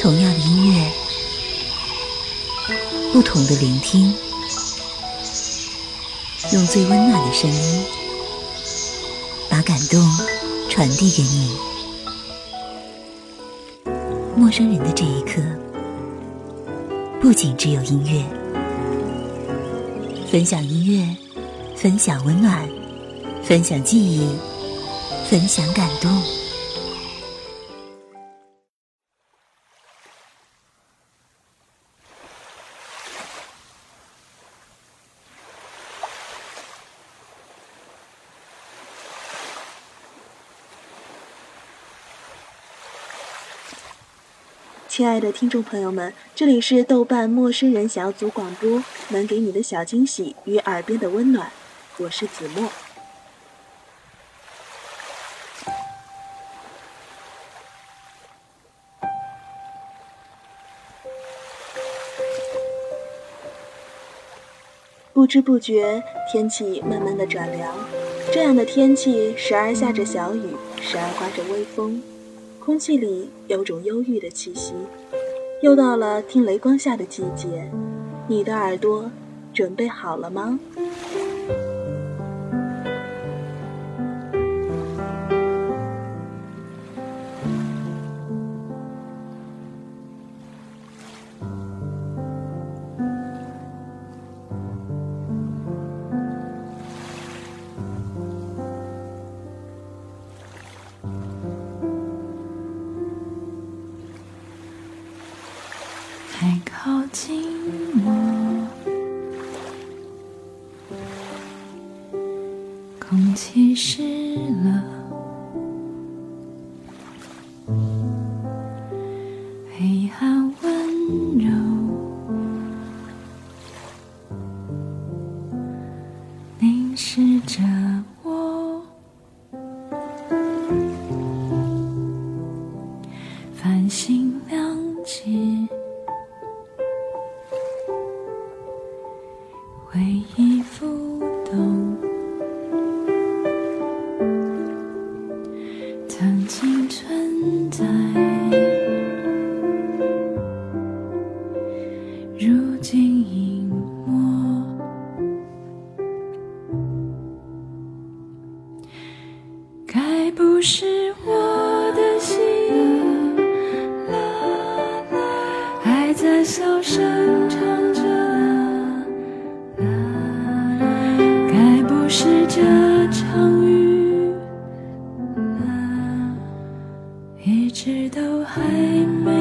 同样的音乐，不同的聆听，用最温暖的声音，把感动传递给你。陌生人的这一刻，不仅只有音乐，分享音乐，分享温暖，分享记忆，分享感动。亲爱的听众朋友们，这里是豆瓣陌生人小组广播，能给你的小惊喜与耳边的温暖，我是子墨。不知不觉，天气慢慢的转凉，这样的天气时而下着小雨，时而刮着微风。空气里有种忧郁的气息，又到了听雷光下的季节，你的耳朵准备好了吗？太靠近我。空气是回忆。直到还没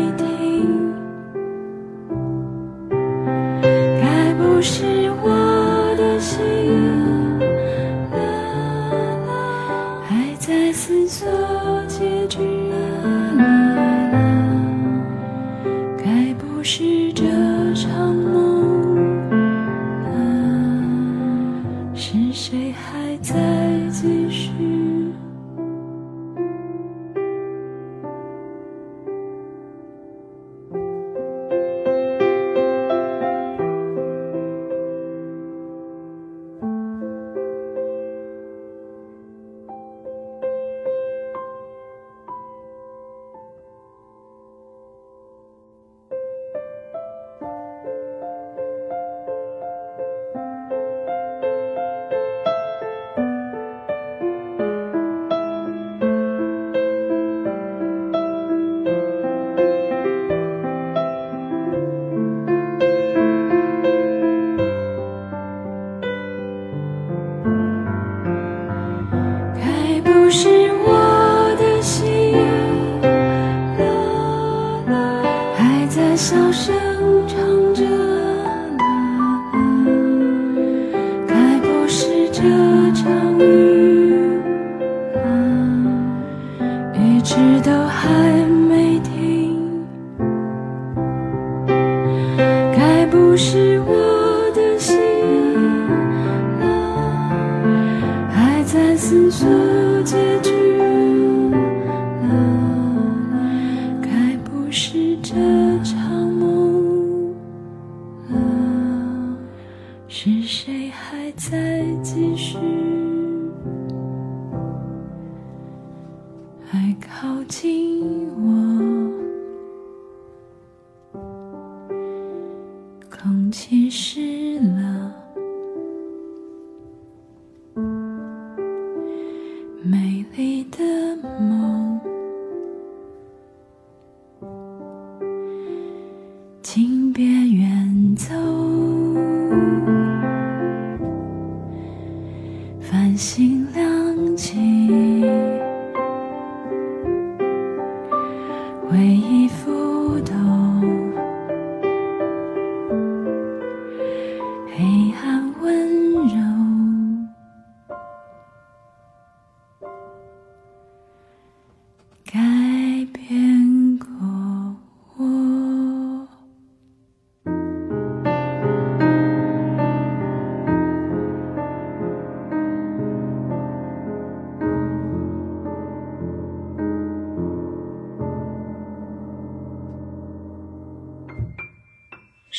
别远走。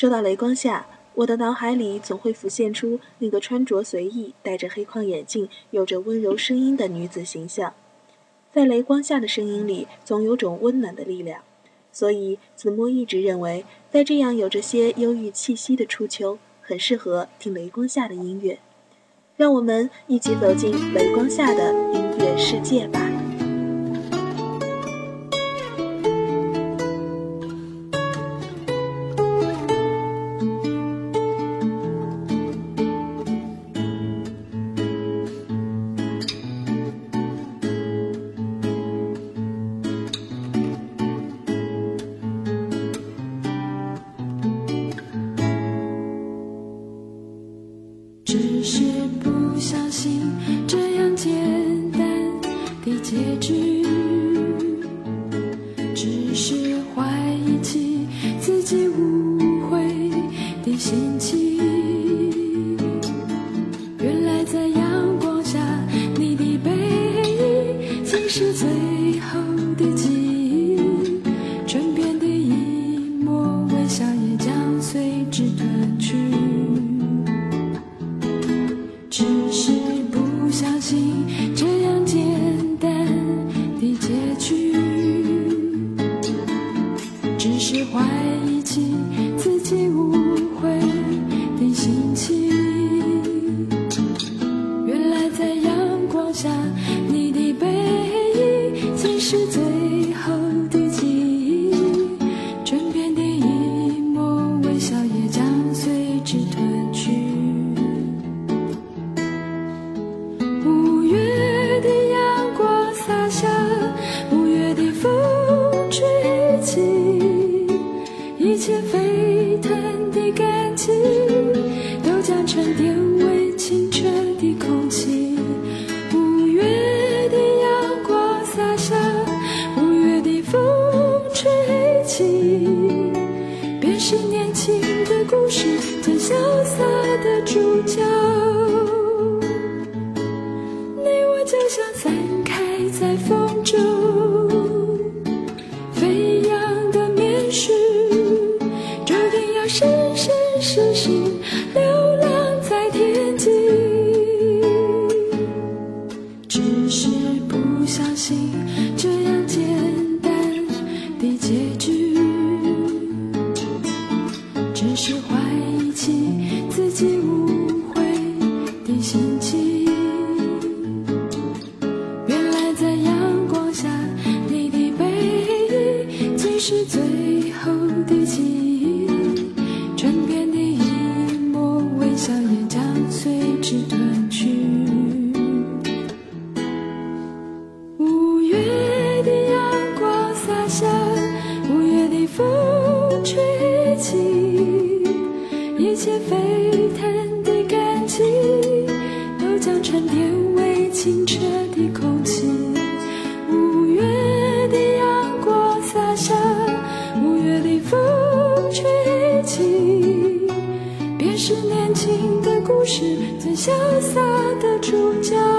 说到雷光下我的脑海里总会浮现出那个穿着随意戴着黑框眼镜有着温柔声音的女子形象。在雷光下的声音里总有种温暖的力量所以子墨一直认为在这样有着些忧郁气息的初秋很适合听雷光下的音乐。让我们一起走进雷光下的音乐世界吧。心情。原来在阳光下你的背影竟是最你的背影曾是最。你心情。是最潇洒的主角。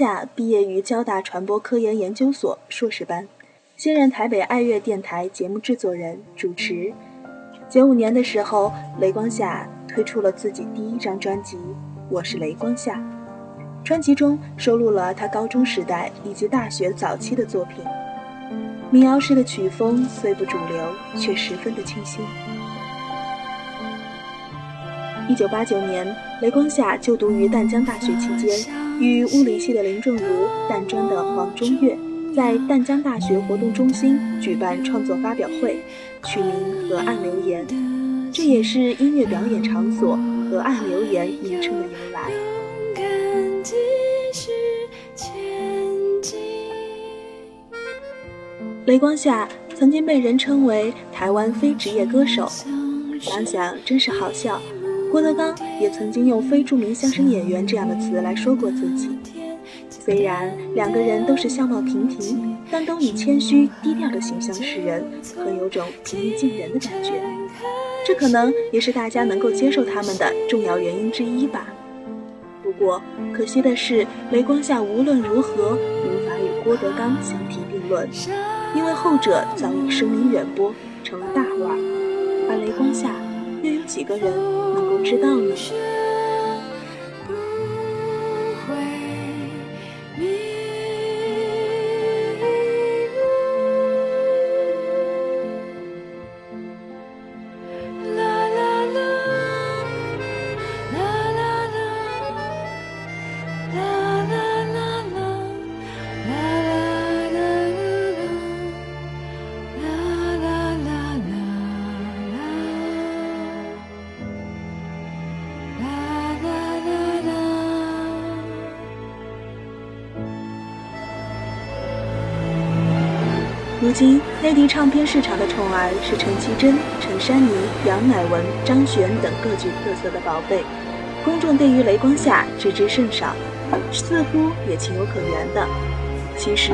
夏毕业于交大传播科研研究所硕士班，现任台北爱乐电台节目制作人主持。九五年的时候，雷光夏推出了自己第一张专辑《我是雷光夏》，专辑中收录了他高中时代以及大学早期的作品。民谣式的曲风虽不主流，却十分的清新。一九八九年，雷光夏就读于淡江大学期间。与物理系的林正如、淡专的黄中岳，在淡江大学活动中心举办创作发表会，取名《河岸留言》，这也是音乐表演场所“河岸留言”名称的由来。雷光夏曾经被人称为台湾非职业歌手，想想真是好笑。郭德纲也曾经用“非著名相声演员”这样的词来说过自己。虽然两个人都是相貌平平，但都以谦虚低调的形象示人，很有种平易近人的感觉。这可能也是大家能够接受他们的重要原因之一吧。不过可惜的是，雷光夏无论如何无法与郭德纲相提并论，因为后者早已声名远播，成了大腕，而雷光夏又有几个人能够？知道呢。如今，内地唱片市场的宠儿是陈绮贞、陈珊妮、杨乃文、张悬等各具特色的宝贝。公众对于雷光夏知之甚少，似乎也情有可原的。其实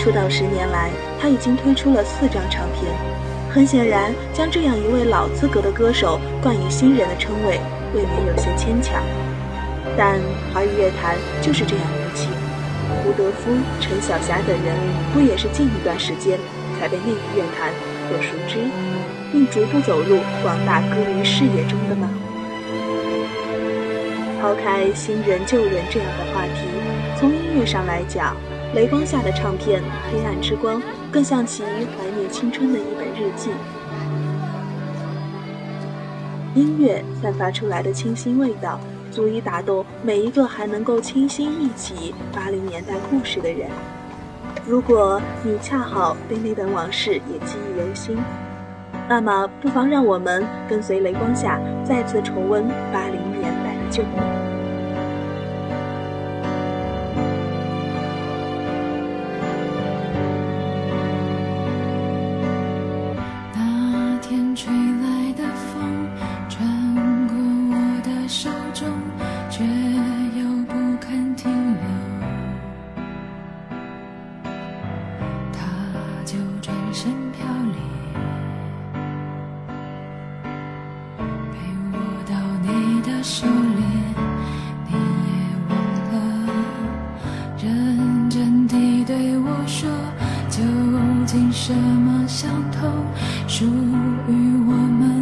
出道十年来，他已经推出了四张唱片。很显然，将这样一位老资格的歌手冠以新人的称谓，未免有些牵强。但华语乐坛就是这样。德夫、陈晓霞等人，不也是近一段时间才被内地乐坛所熟知，并逐步走入广大歌迷视野中的吗？抛开新人旧人这样的话题，从音乐上来讲，雷光夏的唱片《黑暗之光》更像其怀念青春的一本日记。音乐散发出来的清新味道。足以打动每一个还能够清晰忆起八零年代故事的人。如果你恰好对那段往事也记忆犹新，那么不妨让我们跟随雷光下再次重温八零年代的旧梦。你对我说究竟什么相同？属于我们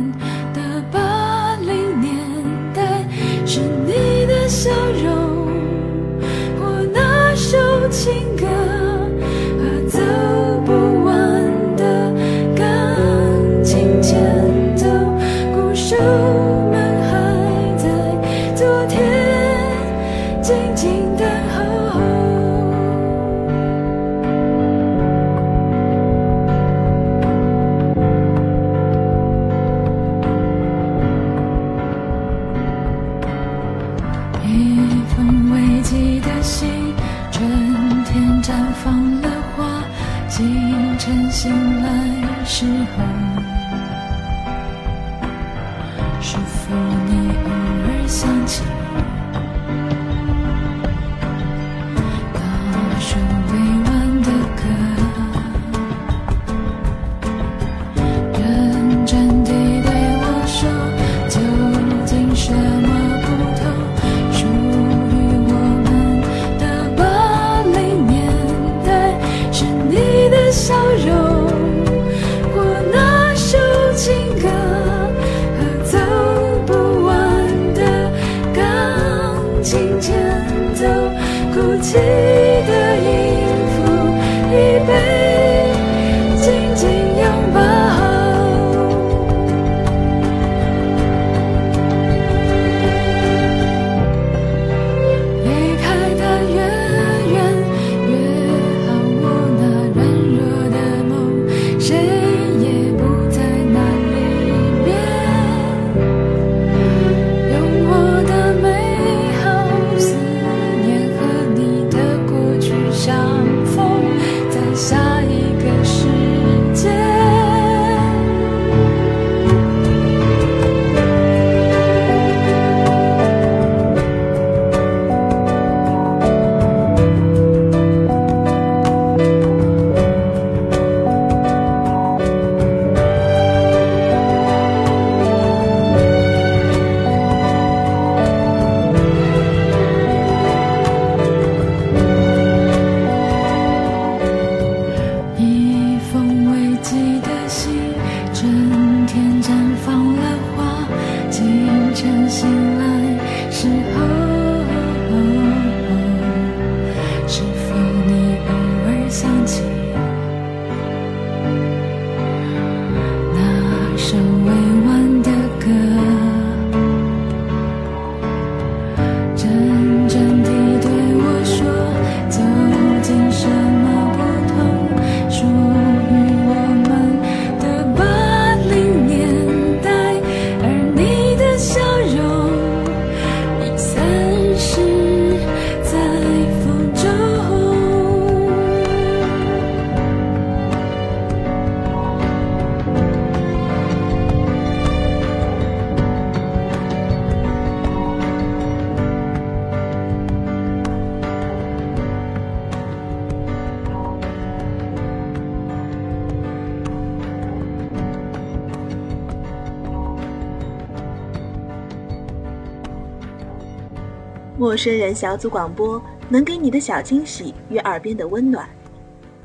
陌生人小组广播能给你的小惊喜与耳边的温暖。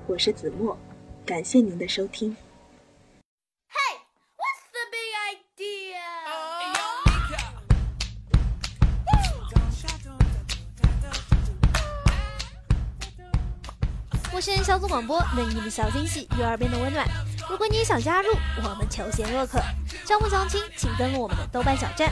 我是子墨，感谢您的收听。陌生人小组广播能，给你的小惊喜与耳边的温暖。如果你也想加入，我们求贤若渴。招募详情，请登录我们的豆瓣小站。